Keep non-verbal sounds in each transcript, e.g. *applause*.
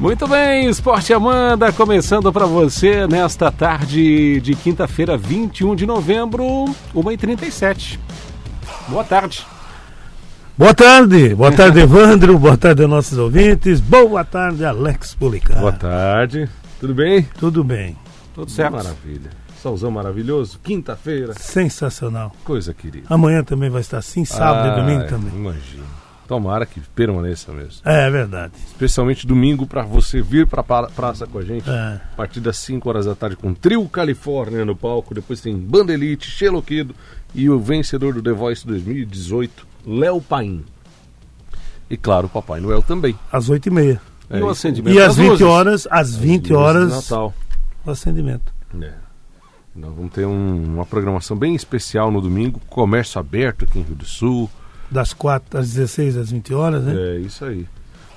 Muito bem, Esporte Amanda começando para você nesta tarde de quinta-feira, 21 de novembro, 1h37. Boa tarde. Boa tarde, boa tarde Evandro, boa tarde aos nossos ouvintes, boa tarde Alex Policar. Boa tarde, tudo bem? Tudo bem, Tudo certo? Maravilha. Solzão maravilhoso, quinta-feira, sensacional. coisa querida. Amanhã também vai estar assim, sábado e domingo também. Imagina. Tomara que permaneça mesmo. É, é verdade. Especialmente domingo para você vir para a praça com a gente. É. A partir das 5 horas da tarde com Trio Califórnia no palco. Depois tem Banda Elite, Xeloquido e o vencedor do The Voice 2018, Léo Paim. E claro, o Papai Noel também. Às 8h30. É e o acendimento E às 20 luzes? horas, às 20 Luzes de horas, Natal. o acendimento. É. Nós vamos ter um- uma programação bem especial no domingo, comércio aberto aqui em Rio do Sul. Das 4 às 16 às 20 horas, né? É isso aí.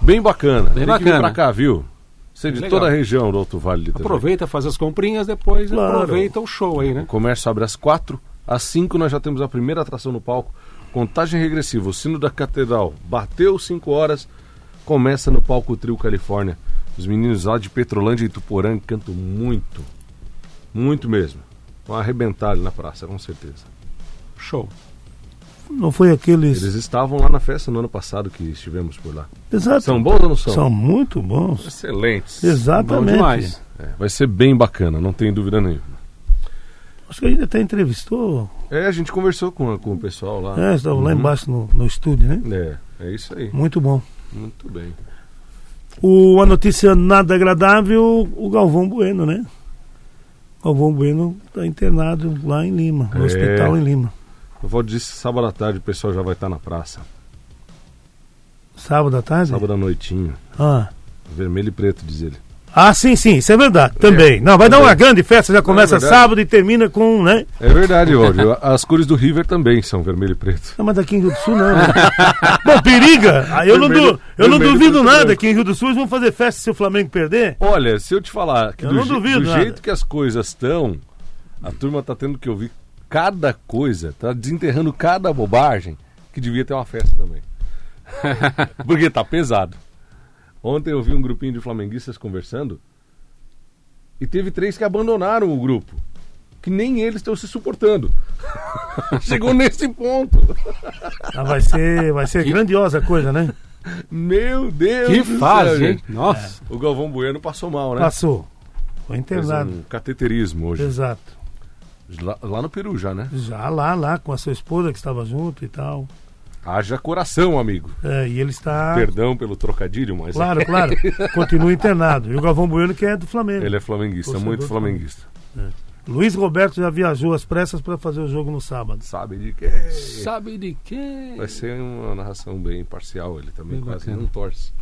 Bem bacana. Bem Tem bacana. pra cá, viu? Você de Legal. toda a região do Alto Vale. Litoral. Aproveita, faz as comprinhas, depois Claro. aproveita o show aí, né? O comércio abre às quatro. Às cinco nós já temos a primeira atração no palco. Contagem regressiva. O sino da catedral bateu 5 horas. Começa no palco Trio Califórnia. Os meninos lá de Petrolândia e Tuporã cantam muito. Muito mesmo. Vão arrebentar ali na praça, com certeza. Show. Não foi aqueles. Eles estavam lá na festa no ano passado que estivemos por lá. Exato. São bons ou não são? São muito bons. Excelentes. Bom Exatamente. demais. É, vai ser bem bacana, não tem dúvida nenhuma. Acho que a gente até entrevistou. É, a gente conversou com, com o pessoal lá. É, estavam lá Uhum. embaixo no, no estúdio, né? É, é isso aí. Muito bom. Muito bem. O, a notícia nada agradável, o Galvão Bueno, né? Galvão Bueno está internado lá em Lima, no É. hospital em Lima. Eu vou dizer sábado à tarde o pessoal já vai estar na praça. Sábado à tarde? Sábado à noitinho. Ah. Vermelho e preto, diz ele. ah, sim, sim, isso é verdade, também. Não, vai dar uma grande festa, já começa verdade. sábado e termina com, né? É verdade, Óbvio. As cores do River também são vermelho e preto. Não, mas daqui em Rio do Sul não. Né? *laughs* Bom, periga! Eu não, Vermelho- du- eu não duvido nada que em Rio do Sul eles vão fazer festa se o Flamengo perder. Olha, se eu te falar que Eu do, não duvido do nada. jeito que as coisas estão, a turma tá tendo que ouvir cada coisa, tá desenterrando cada bobagem, que devia ter uma festa também. *laughs* Porque tá pesado. Ontem eu vi um grupinho de flamenguistas conversando e teve três que abandonaram o grupo. Que nem eles estão se suportando. *laughs* Chegou nesse ponto. Ah, vai ser, vai ser grandiosa a coisa, né? Meu Deus Que do céu, fase, hein? Nossa. O Galvão Bueno passou mal, né? Passou. Foi Fez internado. um cateterismo hoje. Exato. Lá, lá no Peru já, né? Já lá, lá, com a sua esposa que estava junto e tal. Haja coração, amigo. É, e ele está. Perdão pelo trocadilho, mas Claro, claro. *laughs* Continua internado. E o Galvão Bueno, que é do Flamengo. ele é flamenguista, muito flamenguista. Luiz Roberto já viajou às pressas para fazer o jogo no sábado. Sabe de quê? Sabe de quem? Vai ser uma narração bem imparcial, ele também Bem quase bacana. não torce.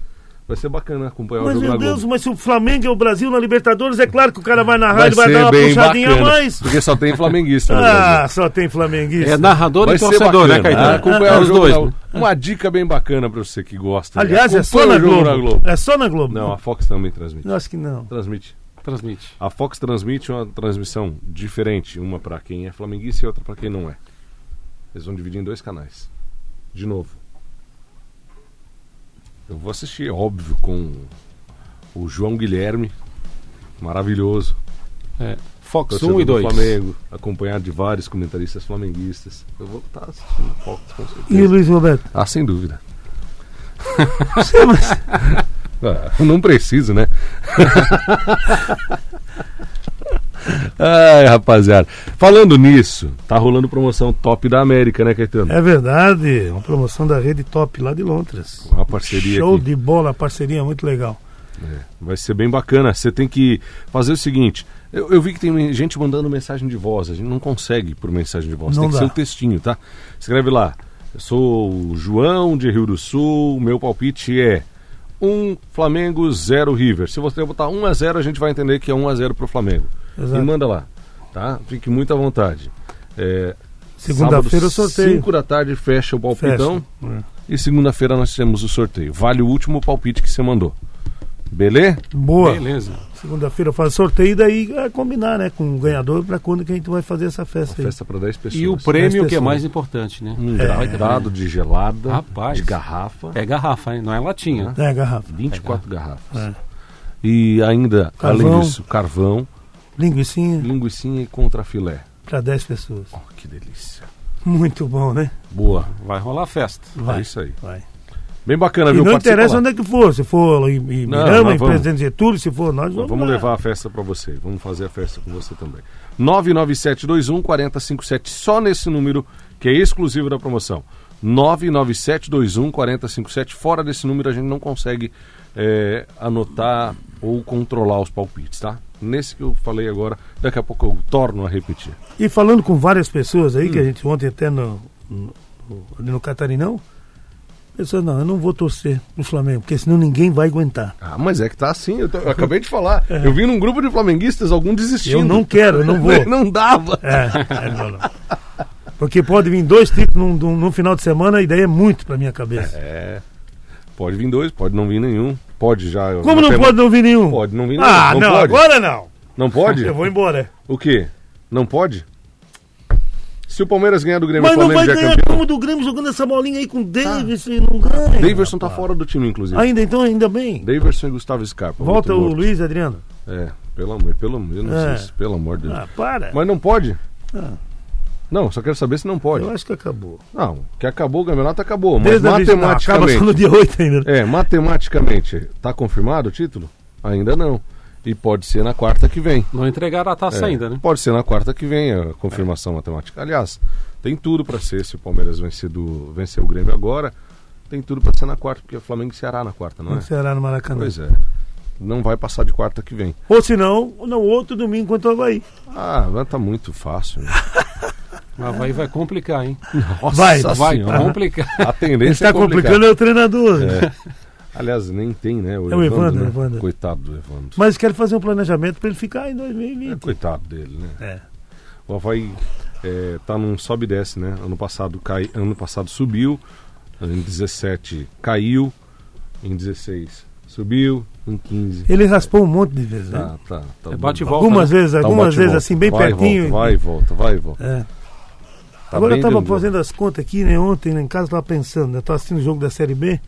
Vai ser bacana acompanhar Mas o jogo meu na Deus, Globo. mas se o Flamengo é o Brasil na Libertadores, é claro que o cara vai narrar, Vai ele vai dar uma puxadinha bacana, a mais. porque só tem flamenguista Ah, só tem flamenguista. É narrador Vai e torcedor, né, Caetano? Acompanhar É o os dois. na- né? Uma dica bem bacana pra você que gosta. Aliás, é só na o jogo Globo. É só na Globo. Não, a Fox também transmite. Eu acho que não. Transmite. Transmite. A Fox transmite uma transmissão diferente, uma pra quem é flamenguista e outra pra quem não é. Eles vão dividir em dois canais. De novo. Eu vou assistir, óbvio, com o João Guilherme, maravilhoso. É. Fox torcedor 1 e do 2. Flamengo, acompanhado de vários comentaristas flamenguistas. Eu vou estar assistindo Fox com E o certeza. Luiz Roberto? Ah, sem dúvida. Você, mas- *laughs* Ah, não preciso, né? *laughs* Ai, rapaziada. Falando nisso, tá rolando promoção top da América, né, Caetano? É verdade, uma promoção da rede top lá de Londres. Uma parceria Show aqui. de bola, parceria muito legal. É, vai ser bem bacana. Você tem que fazer o seguinte. Eu, eu vi que tem gente mandando mensagem de voz. A gente não consegue por mensagem de voz. Não tem que dá. ser o textinho, tá? Escreve lá. Eu sou o João de Rio do Sul. Meu palpite é 1 Flamengo 0 River. Se você botar 1 a 0 a gente vai entender que é 1 a 0 pro Flamengo. Exato. E manda lá, tá? Fique muito à vontade. É, Segunda-feira o sorteio. 5 da tarde fecha o palpitão. Fecha. É. E segunda-feira nós temos o sorteio. Vale o último palpite que você mandou. Beleza? Boa. Beleza. Segunda-feira eu faço sorteio e daí é combinar, né? Com o ganhador pra quando que a gente vai fazer essa festa aí. Festa para 10 pessoas. E o prêmio que é mais importante, né? Um ter dado de gelada, Rapaz. de garrafa, É garrafa, hein? Não é latinha. É, garrafa. 24 garrafas. É. E ainda, além Carvão. disso, carvão, Linguicinha linguicinha e contra filé. pra 10 pessoas. Oh, que delícia. Muito bom, né? Boa. Vai rolar festa. Vai. É isso aí. Vai. Bem bacana, E viu? não interessa onde é que for. Se for em, em Não, Mirama, em vamos. Presidente Getúlio, se for, nós vamos, vamos lá. levar a festa para você. Vamos fazer a festa com você também. 99721 4057, só nesse número que é exclusivo da promoção. 99721 4057. Fora desse número a gente não consegue é, anotar ou controlar os palpites, tá? Nesse que eu falei agora, daqui a pouco eu torno a repetir. E falando com várias pessoas aí, que Hum. a gente ontem até no, no, no Catarinão, pessoas, não, eu não vou torcer pro Flamengo, porque senão ninguém vai aguentar. Ah, mas é que tá assim, eu, tô- eu acabei de falar. Eu vi num grupo de flamenguistas algum desistindo. É. Eu não quero, eu não *laughs* vou. não dava. É, é, não, não. Porque pode vir dois títulos num, num, final de semana e daí é muito pra minha cabeça. É. Pode vir dois, pode não vir nenhum. Pode já. Como não até- pode não vir nenhum? Pode não vir nenhum. Ah, não, não, agora não. Não pode? Eu vou embora. O quê? Não pode? Se o Palmeiras ganhar do Grêmio, Mas o não Flamengo vai é ganhar campeão. como do Grêmio jogando essa bolinha aí com o Davis e não ganha. Daverson tá fora do time, inclusive. Ainda então, ainda bem. Daverson e Gustavo Scarpa. Volta o. Luiz Adriano. É, pelo amor, pelo não É. se, pelo amor de Deus. Ah, para. Mas não pode? Ah. Não, só quero saber se não pode. Eu acho que acabou. Não, que acabou o campeonato, acabou. Mas Desde vez- não, acaba só matematicamente. *laughs* no dia 8 ainda. É, matematicamente, tá confirmado o título? Ainda não. E pode ser na quarta que vem. Não entregaram a taça É, ainda, né? Pode ser na quarta que vem a confirmação matemática. Aliás, tem tudo para ser se o Palmeiras vencer, do, vencer o Grêmio agora. Tem tudo para ser na quarta, porque é Flamengo e Ceará na quarta, não é? Ceará, no Maracanã. Pois é. Não vai passar de quarta que vem. Ou se não, no outro domingo contra o Havaí. Ah, mas tá muito fácil. *laughs* O Havaí vai complicar, hein? Nossa Vai, Vai Senhora. complicar. A tendência está é complicar. complicando é o treinador. né? É. *laughs* Aliás, nem tem, né? O É o Evandro, Evandro, né? Evandro. Coitado do Evandro. Mas quero fazer um planejamento para ele ficar em É, 2020. coitado dele, né? É. O Havaí é, tá num sobe e desce, né? Ano passado, cai, ano passado subiu, em 17 caiu, em 16 subiu, em 15. Ele raspou um monte de vezes, né? Tá, tá, tá É bate e volta. Algumas né? vezes, Tá um algumas bate vezes volta. assim, bem vai, pertinho. Volta, vai e volta, vai e volta. É. Tá Agora eu estava fazendo as contas aqui, né? Ontem lá em casa eu estava pensando, né? Estava assistindo o jogo da Série B.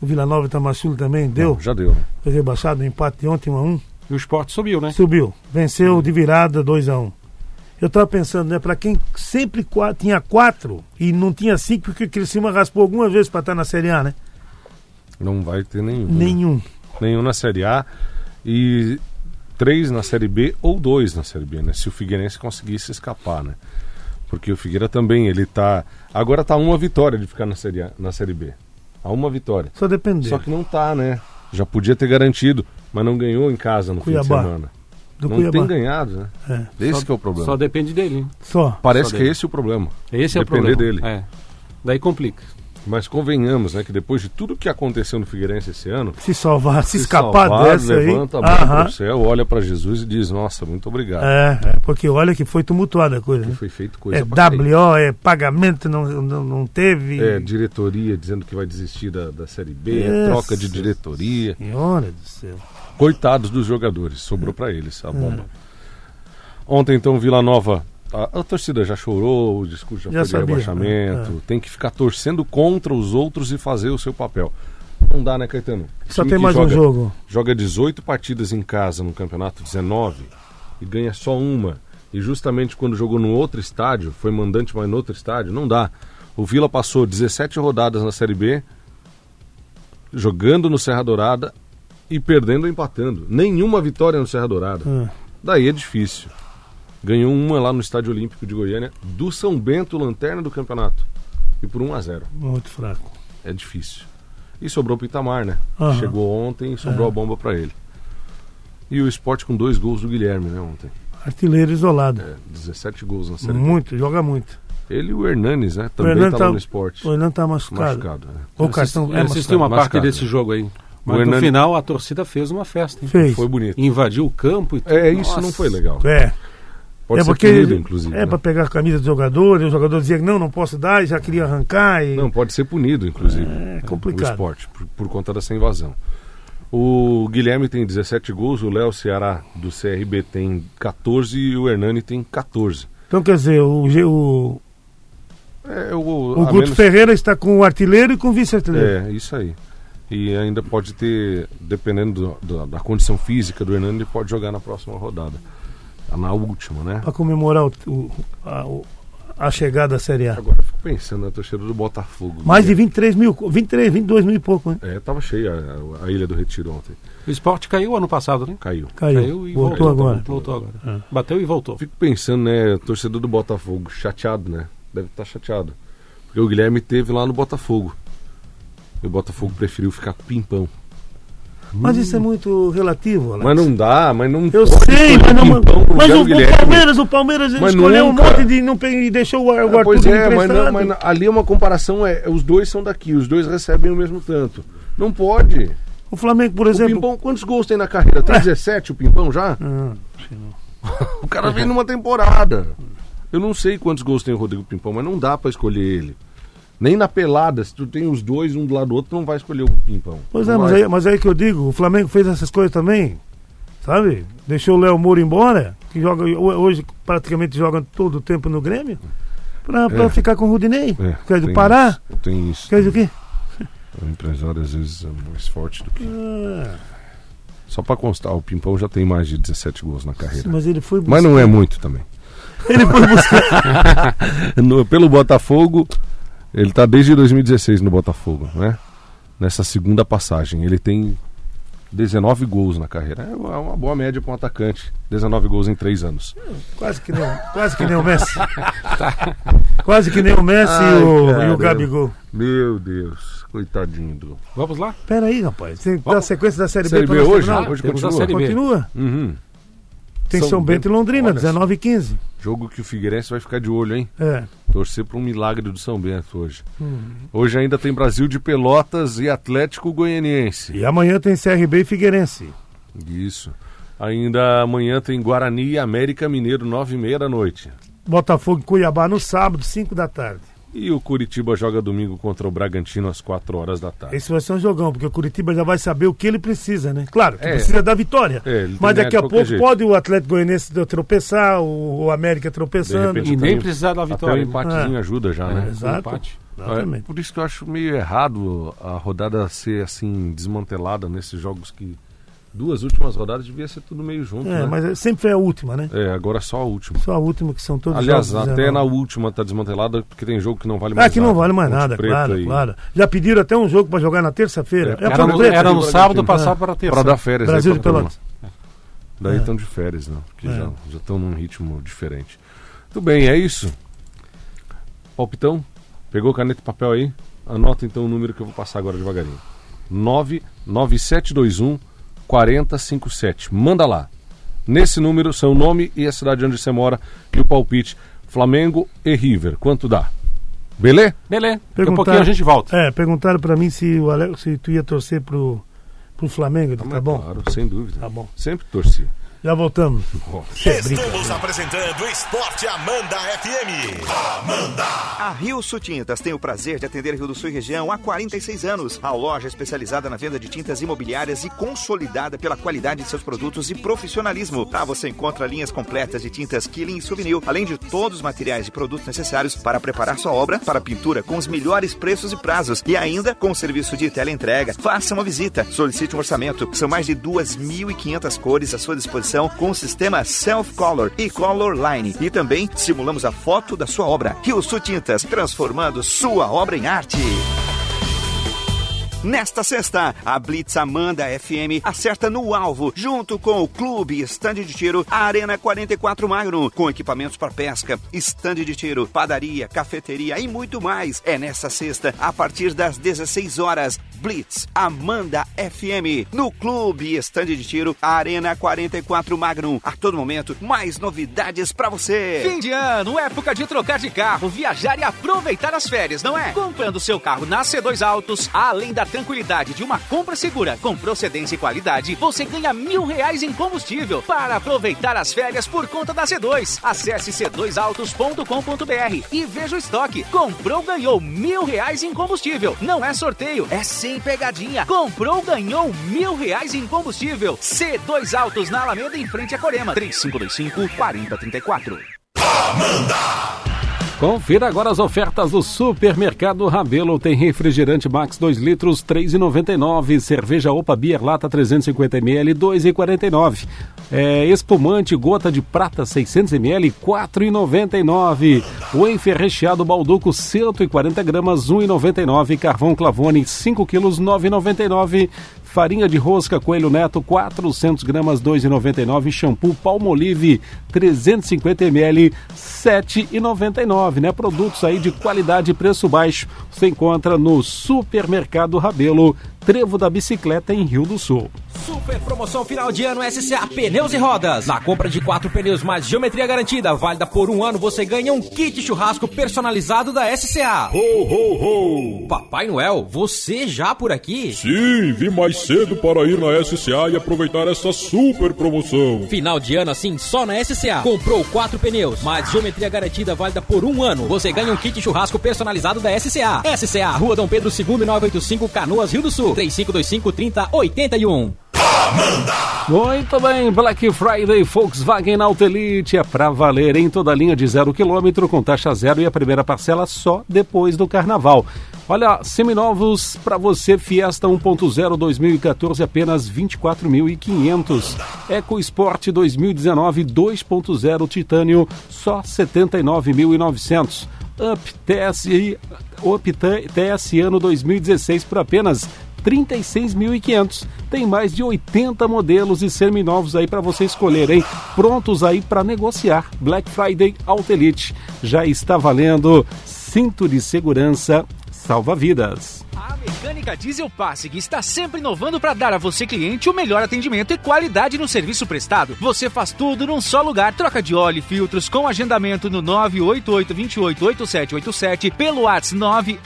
O Vila Nova e Tamachule também deu. Não, já deu, né? Foi rebaixado, um empate de ontem 1 a 1 E o esporte subiu, né? Subiu. Venceu de virada 2 a 1 Eu estava pensando, né? Para quem sempre tinha quatro e não tinha cinco, porque o Criciúma raspou algumas vezes para estar na Série A, né? Não vai ter nenhum. Nenhum. Nenhum na Série A e três na Série B ou dois na Série B, né? Se o Figueirense conseguisse escapar, né? Porque o Figueira também, ele tá... Agora tá uma vitória de ficar na Série, a, na série B. A uma vitória. Só depender. Só que não tá, né? Já podia ter garantido, mas não ganhou em casa no fim Cuiabá. de semana. do não Cuiabá. tem ganhado, né? É. Esse Só- que é o problema. Só depende dele. hein? Só. Parece só que é dele. esse o problema. Esse é Depender o problema. dele. É. Daí complica. Mas convenhamos, né? Que depois de tudo que aconteceu no Figueirense esse ano, Se salvar, se, se escapar salvar, dessa aí. levanta a mão Aham. pro céu, olha para Jesus e diz, nossa, muito obrigado. É, é, porque olha que foi tumultuada a coisa. Né? foi feito coisa É. WO, é pagamento, não, não, não teve. É, diretoria dizendo que vai desistir da, da Série B, é troca de diretoria. Senhora do céu. Coitados dos jogadores, sobrou pra eles É. a bomba. Ontem, então, Vila Nova, a, a torcida já chorou, o discurso já, Já foi de sabia, rebaixamento, né? tem que ficar torcendo contra os outros e fazer o seu papel. Não dá, né, Caetano? Só tem mais joga, um jogo. Joga 18 partidas em casa no campeonato, 19, e ganha só uma. E justamente quando jogou no outro estádio, foi mandante, mas no outro estádio, não dá. O Vila passou 17 rodadas na Série B, jogando no Serra Dourada e perdendo ou empatando. Nenhuma vitória no Serra Dourada. Ah, Daí é difícil. Ganhou uma lá no Estádio Olímpico de Goiânia, do São Bento, lanterna do campeonato. E por 1 a 0 muito fraco. É difícil. E sobrou pro Itamar, né? Aham. Chegou ontem e sobrou É. a bomba pra ele. E o esporte com dois gols do Guilherme, né, ontem. Artilheiro isolado. É, 17 gols na série. B. muito, joga muito. Ele e o Hernanes, né? Também Hernani tá, tá- no esporte. O Hernan tá machucado. Machucado, né? O cartão eu é assisti machucado. uma parte Machucado, desse né? jogo aí. Mas O no Hernani- final a torcida fez uma festa, hein? Fez. Foi bonito. Invadiu o campo e tudo. É, isso Nossa. não foi legal. É. Pode é ser porque punido, inclusive. é né? para pegar a camisa do jogador, e o jogador dizia que não, não posso dar, e já queria arrancar. E... Não, pode ser punido, inclusive. É O complicado. esporte, por, por conta dessa invasão. O Guilherme tem 17 gols, o Léo Ceará do CRB tem 14 e o Hernani tem 14. Então, quer dizer, o, o, É, o, o Guto menos- Ferreira está com o artilheiro e com o vice-artilheiro. É, isso aí. E ainda pode ter, dependendo do- do- da condição física do Hernani, ele pode jogar na próxima rodada. Na última, né? Para comemorar o, o- a, o- a chegada da Série A. Agora eu fico pensando na torcida do Botafogo. Mais de 23 mil, 23, 22 mil e pouco, né? É, tava cheia a, a Ilha do Retiro ontem. O esporte caiu ano passado, né? Caiu. Caiu, e voltou agora. Voltou agora. Bateu e voltou. Fico pensando, né, torcedor do Botafogo, chateado, né? Deve estar chateado. Porque o Guilherme teve lá no Botafogo. E o Botafogo preferiu ficar com o Pimpão. Mas isso é muito relativo, Alex. Mas não dá, mas não Eu sei, mas, não, mas o, o. Palmeiras, o Palmeiras Mas escolheu nunca. um monte de não e deixou o, o Ah, Arthur pois é, mas, não, mas não- ali é uma comparação, é, os dois são daqui, os dois recebem o mesmo tanto. Não pode. O Flamengo, por O exemplo. Pimpão, quantos gols tem na carreira? Tem 17 o Pimpão já? Ah, *laughs* O cara vem numa temporada. Eu não sei quantos gols tem o Rodrigo Pimpão, mas não dá pra escolher ele. Nem na pelada, se tu tem os dois, um do lado do outro, tu não vai escolher o Pimpão. pois Não é, mas aí, mas aí que eu digo, o Flamengo fez essas coisas também, sabe? Deixou o Léo Moura embora, que joga hoje praticamente joga todo o tempo no Grêmio, pra, pra É. ficar com o Rudinei. É, Quer dizer, tem parar? isso, Tem isso. Quer dizer o quê? O empresário às vezes é mais forte do que. Ah, Só pra constar, o Pimpão já tem mais de 17 gols na carreira. mas ele foi Mas não é muito também. Ele foi buscar. *laughs* No- pelo Botafogo, ele tá desde 2016 no Botafogo, né? Nessa segunda passagem. Ele tem 19 gols na carreira. É uma, boa média para um atacante. 19 gols em 3 anos. quase, que nem, quase que nem o Messi. quase que nem o Messi Ai, e, o, e o Gabigol. Meu Deus, coitadinho do. Vamos lá? Pera aí, rapaz. Tem que dar a Vamos. sequência da Série, Série B B hoje? terminar? Hoje Temos a continua. Série B. Continua. Uhum. Tem São, São Bento e Bento. Londrina, Olha 19 e 15. Jogo que o Figueirense vai ficar de olho, hein? É. Torcer para um milagre do São Bento hoje. Hum. Hoje ainda tem Brasil de Pelotas e Atlético Goianiense. E amanhã tem CRB e Figueirense. Isso. Ainda amanhã tem Guarani e América Mineiro, 9 e meia da noite. Botafogo e Cuiabá no sábado, 5 da tarde. E o Curitiba joga domingo contra o Bragantino às 4 horas da tarde. Esse vai ser um jogão, porque o Curitiba já vai saber o que ele precisa, né? Claro, que É. precisa da vitória. É, Mas que daqui a pouco jeito. pode o Atlético Goianiense tropeçar, o, o América tropeçando. Repente, E nem precisar da Até o vitória. né? empatezinho ajuda já, né? É, exato. empate. É, Exatamente. por isso que eu acho meio errado a rodada ser assim desmantelada nesses jogos que duas últimas rodadas devia ser tudo meio junto, É, né? mas é- sempre foi a última, né? É, agora só a última. Só a última que são todos Aliás, jogos até 19. na última tá desmantelada porque tem jogo que não vale mais Ah, que não nada. vale mais Ponte nada, claro, claro. Já pediram até um jogo pra jogar na terça-feira. É, É, Era no, era no sábado, Ah. passar para terça. Pra dar férias Brasil aí de Pelotas. mundo. Daí É. estão de férias, né? Porque É. já já estão num ritmo diferente. Tudo bem, é isso. Palpitão, pegou caneta e papel aí? Anota então o número que eu vou passar agora devagarinho. 99721 4057. Manda lá. Nesse número, seu nome e a cidade onde você mora e o palpite Flamengo e River. Quanto dá? Beleza? Beleza. Daqui a Perguntar- pouquinho a gente volta. É, perguntaram pra mim se, o Ale... se tu ia torcer pro, pro Flamengo. Disse, Tá bom, Claro, sem dúvida. tá bom. Sempre torci. Já voltamos. Estamos apresentando Esporte Amanda FM. A Rio Sul Tintas tem o prazer de atender Rio do Sul e região há 46 anos. A loja especializada na venda de tintas imobiliárias e consolidada pela qualidade de seus produtos e profissionalismo. Lá você encontra linhas completas de tintas Killing e Souvenir, além de todos os materiais e produtos necessários para preparar sua obra para pintura com os melhores preços e prazos. E ainda com o serviço de teleentrega. Faça uma visita, solicite um orçamento. São mais de 2.500 cores à sua disposição com o sistema Self Color e Color Line. E também simulamos a foto da sua obra. Rio Tintas, transformando sua obra em arte. Nesta sexta, a Blitz Amanda FM acerta no alvo, junto com o Clube Stand de Tiro Arena 44 Magno, com equipamentos para pesca, stand de tiro, padaria, cafeteria e muito mais. É nesta sexta, a partir das 16 horas, Blitz Amanda FM, no Clube Stand de Tiro Arena 44 Magno. A todo momento, mais novidades para você. Fim de ano, época de trocar de carro, viajar e aproveitar as férias, não é? Comprando seu carro na C2 Autos, além da tranquilidade de uma compra segura com procedência e qualidade, você ganha mil reais em combustível para aproveitar as férias por conta da C2. Acesse c2autos.com.br e veja o estoque. Comprou, ganhou mil reais em combustível. Não é sorteio, é sem pegadinha. Comprou, ganhou mil reais em combustível. C2 Autos na Alameda em frente a Corema. 3525 4034. Amanda! Confira agora as ofertas do Supermercado Rabelo. Tem refrigerante Max 2 litros, 3,99. Cerveja Opa Beer Lata 350ml, 2,49. É, espumante Gota de Prata 600ml, 4,99. Wafer recheado Balduco 140 gramas, 1,99. Carvão Clavone 5 quilos, 9,99. Farinha de rosca Coelho Neto 400 gramas 2,99. Shampoo Palmolive 350 ml 7,99, né? Produtos aí de qualidade e preço baixo. Você encontra no Supermercado Rabelo Trevo da Bicicleta em Rio do Sul. Super promoção final de ano SCA Pneus e Rodas. Na compra de quatro pneus mais geometria garantida, válida por um ano, você ganha um kit churrasco personalizado da SCA. Ho, ho, ho! Papai Noel, você já por aqui? Sim, vim mais cedo para ir na SCA e aproveitar essa super promoção. Final de ano assim, só na SCA. Comprou quatro pneus, mais geometria garantida, válida por um ano. Você ganha um kit churrasco personalizado da SCA. SCA, Rua Dom Pedro II, 985, Canoas, Rio do Sul. 3525 3081. Muito bem, Black Friday Volkswagen Elite é pra valer em toda a linha de zero quilômetro com taxa zero e a primeira parcela só depois do carnaval. Olha, seminovos para você Fiesta 1.0 2014 apenas 24.500. EcoSport 2019 2.0 Titânio só 79.900. Up TSI, Up TSI ano 2016 por apenas 36.500. Tem mais de 80 modelos e seminovos aí para você escolher, hein? Prontos aí para negociar. Black Friday Auto Elite já está valendo. Cinto de segurança salva vidas. A Diesel Passig está sempre inovando para dar a você cliente o melhor atendimento e qualidade no serviço prestado. Você faz tudo num só lugar. Troca de óleo e filtros com agendamento no 988288787, pelo WhatsApp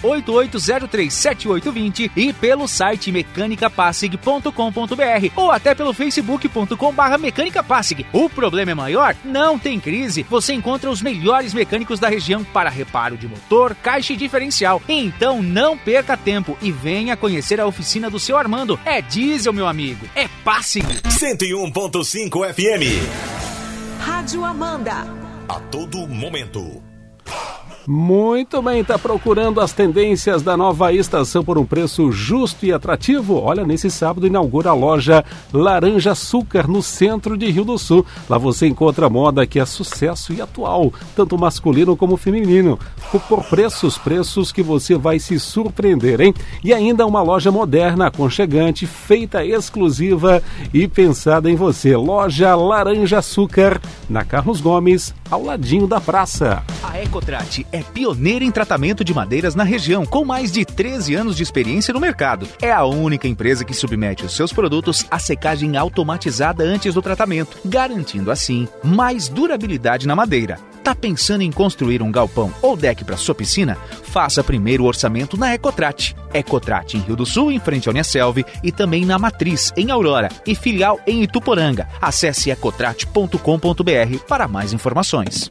988037820 e pelo site mecanicapassig.com.br ou até pelo facebook.com/barra Mecânica Passig. O problema é maior? Não tem crise. Você encontra os melhores mecânicos da região para reparo de motor, caixa e diferencial. Então não perca tempo e venha conhecer a oficina do seu Armando. É diesel, meu amigo. É passe. 101.5 FM. Rádio Amanda. A todo momento. Muito bem, está procurando as tendências da nova estação por um preço justo e atrativo? Olha, nesse sábado inaugura a loja Laranja Açúcar no centro de Rio do Sul. Lá você encontra moda que é sucesso e atual, tanto masculino como feminino, por preços, preços que você vai se surpreender, hein? E ainda uma loja moderna, aconchegante, feita exclusiva e pensada em você. Loja Laranja Açúcar, na Carlos Gomes, ao ladinho da praça. A Ecotrate é pioneira em tratamento de madeiras na região, com mais de 13 anos de experiência no mercado. É a única empresa que submete os seus produtos à secagem automatizada antes do tratamento, garantindo assim mais durabilidade na madeira. Tá pensando em construir um galpão ou deck para sua piscina? Faça primeiro o orçamento na Ecotrate. Ecotrate em Rio do Sul, em frente ao Uniaselv, e também na Matriz, em Aurora, e filial em Ituporanga. Acesse ecotrate.com.br para mais informações.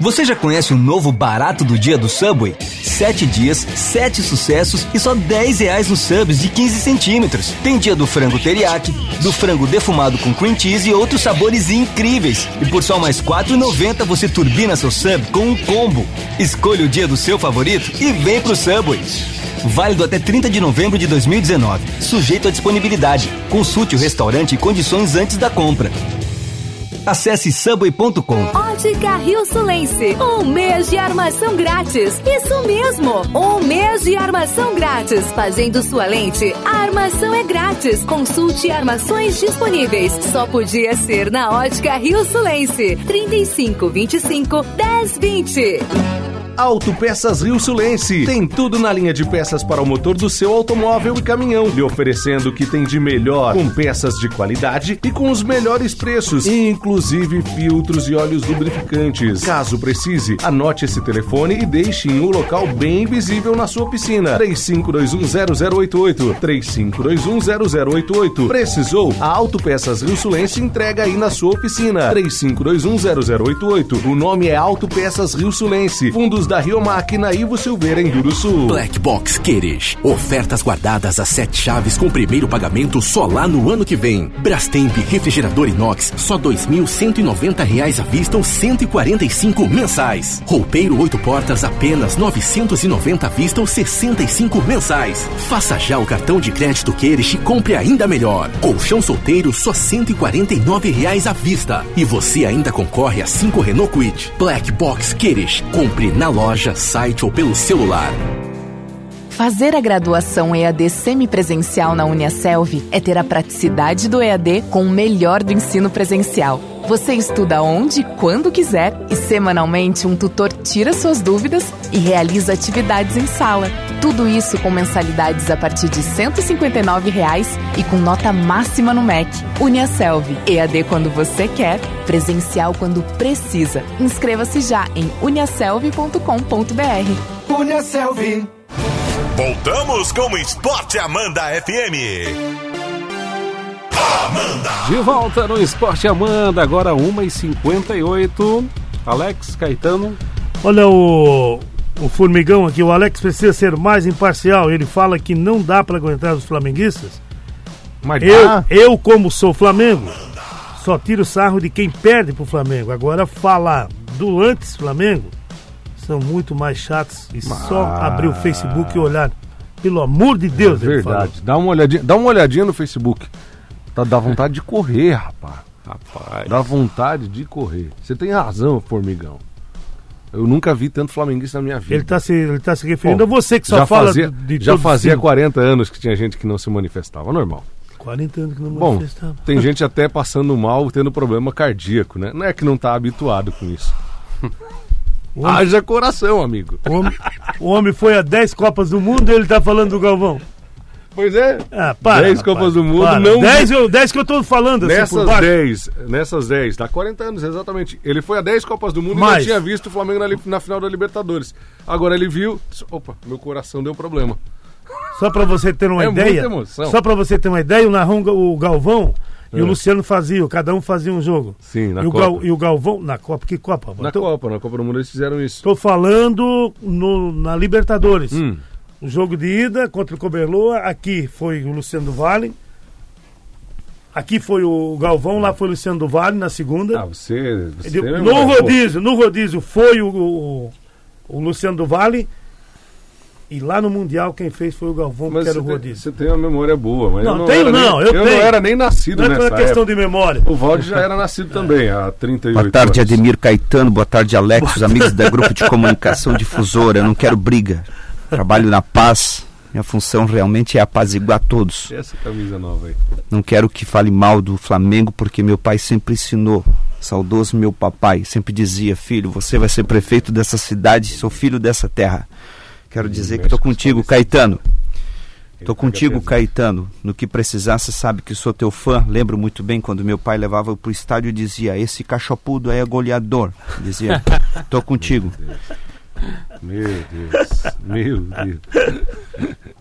Você já conhece o novo barato do dia do Subway? Sete dias, sete sucessos e só 10 reais nos subs de 15 centímetros. Tem dia do frango teriyaki, do frango defumado com cream cheese e outros sabores incríveis. E por só mais R$ 4,90 você turbina seu sub com um combo. Escolha o dia do seu favorito e vem pro Subway. Válido até 30 de novembro de 2019. Sujeito à disponibilidade. Consulte o restaurante e condições antes da compra. Acesse subway.com. Ótica Rio Sulense. Um mês de armação grátis. Isso mesmo. Um mês de armação grátis. Fazendo sua lente, a armação é grátis. Consulte armações disponíveis. Só podia ser na Ótica Rio Sulense. 35 25 10 20. Autopeças Rio Sulense. Tem tudo na linha de peças para o motor do seu automóvel e caminhão, lhe oferecendo o que tem de melhor, com peças de qualidade e com os melhores preços, inclusive filtros e óleos lubrificantes. Caso precise, anote esse telefone e deixe em um local bem visível na sua piscina. 35210088. 35210088. Precisou? A Autopeças Rio Sulense entrega aí na sua oficina. 35210088. O nome é Autopeças Rio Sulense. Fundos da Rio Máquina Ivo Silveira em Sul. Black Box Queres. Ofertas guardadas a sete chaves com primeiro pagamento só lá no ano que vem. Brastemp refrigerador inox só 2.190 reais à vista ou 145 mensais. Roupeiro oito portas apenas 990 à vista ou 65 mensais. Faça já o cartão de crédito Queres e compre ainda melhor. Colchão solteiro só 149 reais à vista. E você ainda concorre a 5 Renault Quid. Black Box Queres. Compre na loja, site ou pelo celular. Fazer a graduação EAD semipresencial na Uniaselv é ter a praticidade do EAD com o melhor do ensino presencial. Você estuda onde e quando quiser e semanalmente um tutor tira suas dúvidas e realiza atividades em sala. Tudo isso com mensalidades a partir de 159 reais e com nota máxima no MEC. Uniaselv, EAD quando você quer, presencial quando precisa. Inscreva-se já em uniaselv.com.br. Uniaselv. Voltamos com o Esporte Amanda FM. Amanda. De volta no Esporte Amanda, agora 1h58. Alex Caetano. Olha o, o formigão aqui, o Alex precisa ser mais imparcial. Ele fala que não dá para aguentar os flamenguistas. Mas eu, dá. eu, como sou Flamengo, só tiro sarro de quem perde pro Flamengo. Agora, falar do antes Flamengo são muito mais chatos e só abrir o Facebook e olhar. Pelo amor de Deus, é ele verdade. Dá uma olhadinha, dá uma olhadinha no Facebook. Tá, dá vontade de correr, rapaz. Rapaz. Dá vontade de correr. Você tem razão, formigão. Eu nunca vi tanto flamenguista na minha vida. Ele está se, ele tá se referindo Bom, a você que só já fala fazia, de Já fazia cinco. 40 anos que tinha gente que não se manifestava, normal. 40 anos que não Bom, manifestava. tem gente até passando mal, tendo problema cardíaco, né? Não é que não tá habituado com isso. *laughs* Homem, Haja coração, amigo. o homem- o homem foi a 10 Copas do Mundo e ele tá falando do Galvão. Pois é. Ah, para. 10 rapaz, Copas do Mundo, para. não- 10, eu, 10 que eu tô falando assim por Nessas baixo. 10, nessas 10, dá 40 anos, exatamente. Ele foi a 10 Copas do Mundo e Mais. não tinha visto o Flamengo na, na final da Libertadores. Agora ele viu, disse, opa, meu coração deu problema. Só pra você ter uma É muita ideia. emoção. Só pra você ter uma ideia, o Narrão, o Galvão e É. o Luciano faziam, cada um fazia um jogo. Sim, na e, o Copa. Gal- e o Galvão, na Copa, que Copa? Na Tô- Copa, na Copa do Mundo eles fizeram isso. Tô falando no, na Libertadores. Hum. O jogo de ida contra o Coberloa, aqui foi o Luciano do Vale. Aqui foi o Galvão, lá foi o Luciano do Vale na segunda. Ah, você. você Ele- no pô. rodízio, no rodízio foi o, o, o Luciano do Vale. E lá no Mundial quem fez foi o Galvão, Mas que era o você tem, rodízio. você tem uma memória boa, mas Não, eu não tenho não, nem, eu não tenho. era nem nascido Não é questão época. de memória. O Valde já era nascido também, há 38 Boa tarde, anos. Ademir Caetano. Boa tarde, Alex, os amigos da Grupo de Comunicação Difusora. Eu não quero briga. Trabalho na paz. Minha função realmente é apaziguar todos. Essa camisa nova aí. Não quero que fale mal do Flamengo, porque meu pai sempre ensinou. Saudoso meu papai sempre dizia: Filho, você vai ser prefeito dessa cidade, sou filho dessa terra. Quero dizer que estou contigo, Caetano. Estou contigo, Caetano. No que precisar, você sabe que sou teu fã. Lembro muito bem quando meu pai levava eu pro estádio e dizia: Esse cachopudo aí é goleador. Dizia: Tô *laughs* contigo. Meu Deus, meu Deus.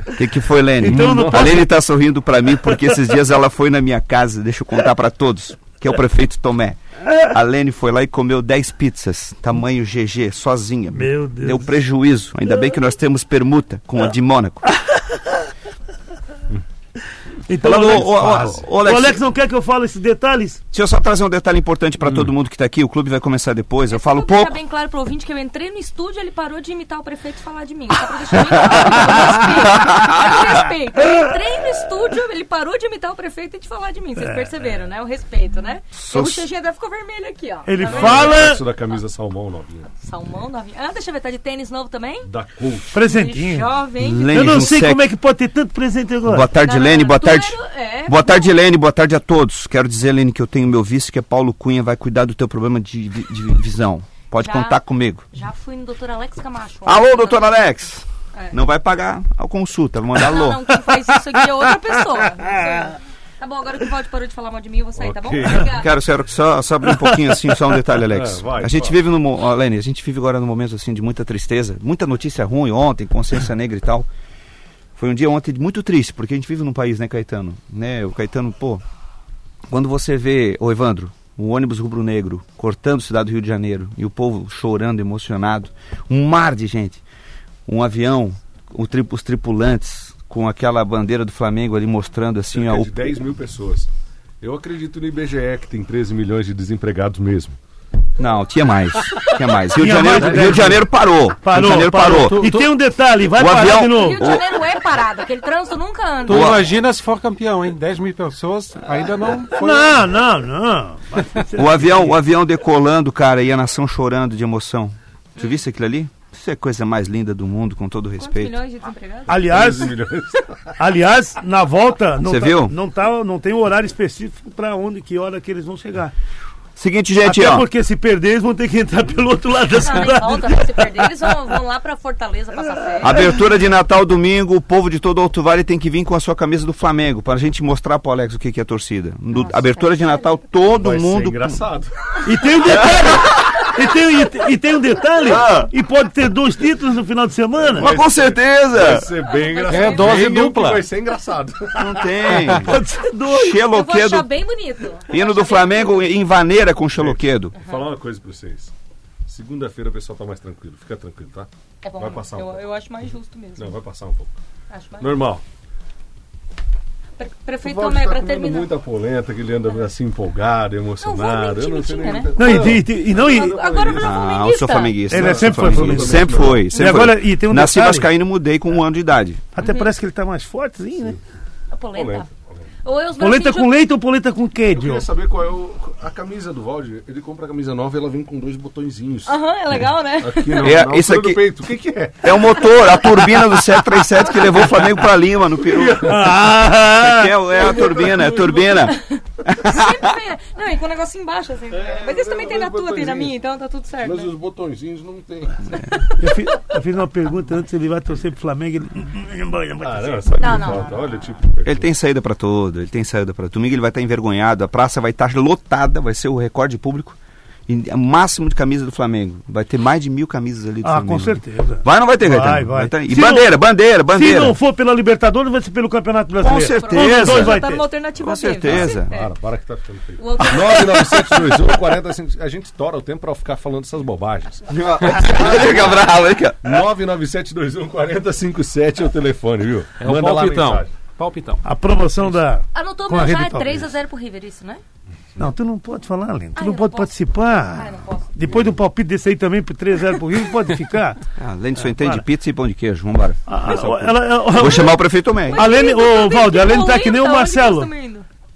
O que, que foi, Lene? Então não a posso- Lene tá sorrindo pra mim porque esses dias ela foi na minha casa, deixa eu contar pra todos, que é o prefeito Tomé. A Lene foi lá e comeu 10 pizzas, tamanho GG, sozinha. Meu Deus. Deu prejuízo. Ainda bem que nós temos permuta com a de Mônaco. Então, Alex, ô, fase. ô, Alex, o Alex não quer que eu fale esses detalhes? Deixa eu só trazer um detalhe importante pra todo mundo que tá aqui. O clube vai começar depois. Eu falo Vou deixar pouco. bem claro pro ouvinte que eu entrei no estúdio ele parou de imitar o prefeito e falar de mim. Só pra deixar bem claro. *laughs* Respeito. respeito. Eu entrei no estúdio, ele parou de imitar o prefeito e de falar de mim. Vocês perceberam, né? O respeito, né? Sou- O bochechinha até ficou vermelho aqui, ó. Ele Tá fala. Isso da camisa salmão novinha. Salmão novinho. Ah, deixa eu ver, tá de tênis novo também? Da. De Presentinho. jovem. Lene Eu não sei Junsec. como é que pode ter tanto presente agora. Boa tarde, não, Lene. Boa tu tarde. é, Boa tarde, Lene. Boa tarde a todos. Quero dizer, Lene, que eu tenho meu vice, que é Paulo Cunha, vai cuidar do teu problema de, de visão. Pode Já- contar comigo. Já fui no doutor Alex Camacho. Alô, doutor Alex. É. Não vai pagar a consulta, vai mandar Não, alô. não, quem faz isso aqui é outra pessoa. Não. *laughs* Tá bom, agora que o Valde parou de falar mal de mim, eu vou sair, tá bom? Obrigada. Quero só, só, só abrir um pouquinho assim, só um detalhe, Alex. É, vai, a gente vai. vive no Lene, a gente vive agora num momento assim de muita tristeza, muita notícia ruim ontem, consciência negra e tal. Foi um dia ontem muito triste, porque a gente vive num país, né, Caetano? Né, o Caetano, pô, quando você vê, ô Evandro, um ônibus rubro-negro cortando a cidade do Rio de Janeiro e o povo chorando, emocionado, um mar de gente, um avião, tri- os tripulantes com aquela bandeira do Flamengo ali mostrando assim, Cerca ó, de o 10 mil pessoas. Eu acredito no IBGE que tem 13 milhões de desempregados mesmo. Não, tinha mais. Tinha mais. Rio de Janeiro, mais? Rio de Janeiro parou. Rio de Parou, Janeiro parou. parou. E tem um detalhe, vai O parar avião- de novo. Rio de Janeiro é parado, aquele trânsito nunca anda. Tu imagina se for campeão, hein? 10 mil pessoas ainda não foi. Não, não, não. O avião, o avião decolando, cara, e a nação chorando de emoção. Tu viste aquilo ali? Isso é a coisa mais linda do mundo, com todo Quantos respeito. milhões de desempregados? Aliás, 13 milhões. aliás, na volta não, Você tá, viu? não tá, não tem um horário específico para onde, que hora que eles vão chegar. Seguinte, gente, Até ó. porque se perder, eles vão ter que entrar pelo outro lado da Não, cidade. volta pra se perder. Eles vão, vão lá pra Fortaleza passar férias. Abertura de Natal domingo, o povo de todo o Alto Vale tem que vir com a sua camisa do Flamengo, pra gente mostrar pro Alex o que, que é torcida. Do- abertura de Natal, todo Vai ser mundo. engraçado. E tem um *laughs* detalhe. E, tem, e, tem- e tem um detalhe. E pode ter dois títulos no final de semana. Mas com Vai certeza! ser bem engraçado. É dose dupla. Vai ser engraçado. Não tem. *laughs* Pode ser dois. Eu vou achar Xeloquedo. bem bonito. Hino do Flamengo em Vaneira com Xeloquedo. Vou falar uma coisa pra vocês. Segunda-feira o pessoal tá mais tranquilo. Fica tranquilo, tá? É bom, Vai passar um eu, pouco. eu acho mais justo mesmo. Não, vai passar um pouco. Acho mais Normal. Prefeito Tomé, tá pra comendo terminar. muita polenta, que ele anda assim empolgado, emocionado. eu não sei nem... né? Não, e, e- e não, e, Agora virou Ah, eu sou flamenguista. Ele sempre foi flamenguista. Sempre foi. Sempre E agora- foi. e tem um Nasci detalhe. vascaíno, mudei com um ano de idade. até parece que ele tá mais fortezinho, né? A polenta. Polenta. Eu, vídeos- com leite ou polenta com Eu queijo? queria saber qual é o, a camisa do Valde. Ele compra a camisa nova e ela vem com dois botõezinhos. Aham, é legal, né? Aqui não, É, isso aqui- do peito. O que que é? É o motor, a turbina do 737 que levou o Flamengo pra Lima, no Peru. Isso Ah, aqui é, é a turbina, é a turbina. Sempre vem. Não, e com o negócio embaixo, assim. É, Mas isso também tem na tua, tem na minha, então tá tudo certo. Mas né? os botõezinhos não tem. *laughs* eu, fiz, eu fiz uma pergunta antes, ele vai torcer pro Flamengo. Ele... Ah, não, sabe Não, que não. Olha tipo. Ele tem saída pra todo, ele tem saída pra Domingo ele vai estar envergonhado, a praça vai estar lotada, vai ser o recorde público. E o máximo de camisa do Flamengo. Vai ter mais de mil camisas ali do Ah, Flamengo. com certeza. Vai ou não vai ter, Vai, vai. ter. E Se bandeira, não- bandeira, Se bandeira. não for pela Libertadores, vai ser pelo Campeonato Brasileiro. certeza. Um dos dois vai Tá ter. alternativa Com B, viu? certeza. Para, para que tá ficando feio. O outro- *laughs* 99721 45 A gente estoura o tempo pra ficar falando essas bobagens. *laughs* Fica bravo, hein, cara? 99721 4057 é o telefone, viu? É o palpitão. Palpitão. A promoção da. Anotou Com a meu já, é 3 a Palmeiras. 0 pro River, isso, né? Não, tu não pode falar, Leno. Tu Ah, não não pode posso? participar. Ah, não posso. Depois do palpite desse aí também pro 3x0 pro Rio, pode ficar. *laughs* Ah, Além disso, entende para. pizza e pão de queijo. Vambora. Ah, ela- ela- Vou chamar o prefeito também. A Lene, ô Valde, a Lene tá que nem o Marcelo.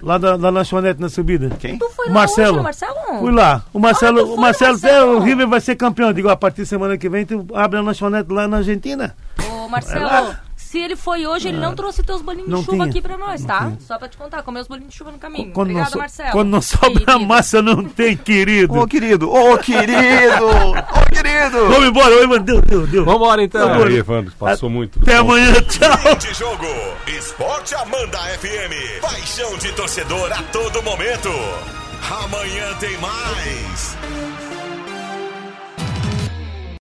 Lá da, da lanchonete na subida. Quem? Tu foi lá Marcelo. hoje, Marcelo? Fui lá. O Marcelo, Ah, o Marcelo, Marcelo? é, o River vai ser campeão. Digo, a partir da semana que vem tu abre a lanchonete lá na Argentina. Ô, Marcelo, se ele foi hoje, ele não trouxe teus bolinhos Não de chuva tinha. aqui pra nós, tá? Só pra te contar, comeu os bolinhos de chuva no caminho. Quando, Obrigado, so- Marcelo. quando não sobra Querido. massa, não tem, querido. Ô, querido, ô, querido, ô, querido. Vamos embora, vamos embora. Deu, deu, deu. Vambora então. Aí, Evandro, passou muito. Até amanhã, tchau. De jogo. Esporte Amanda FM. Paixão de torcedor a todo momento. Amanhã tem mais.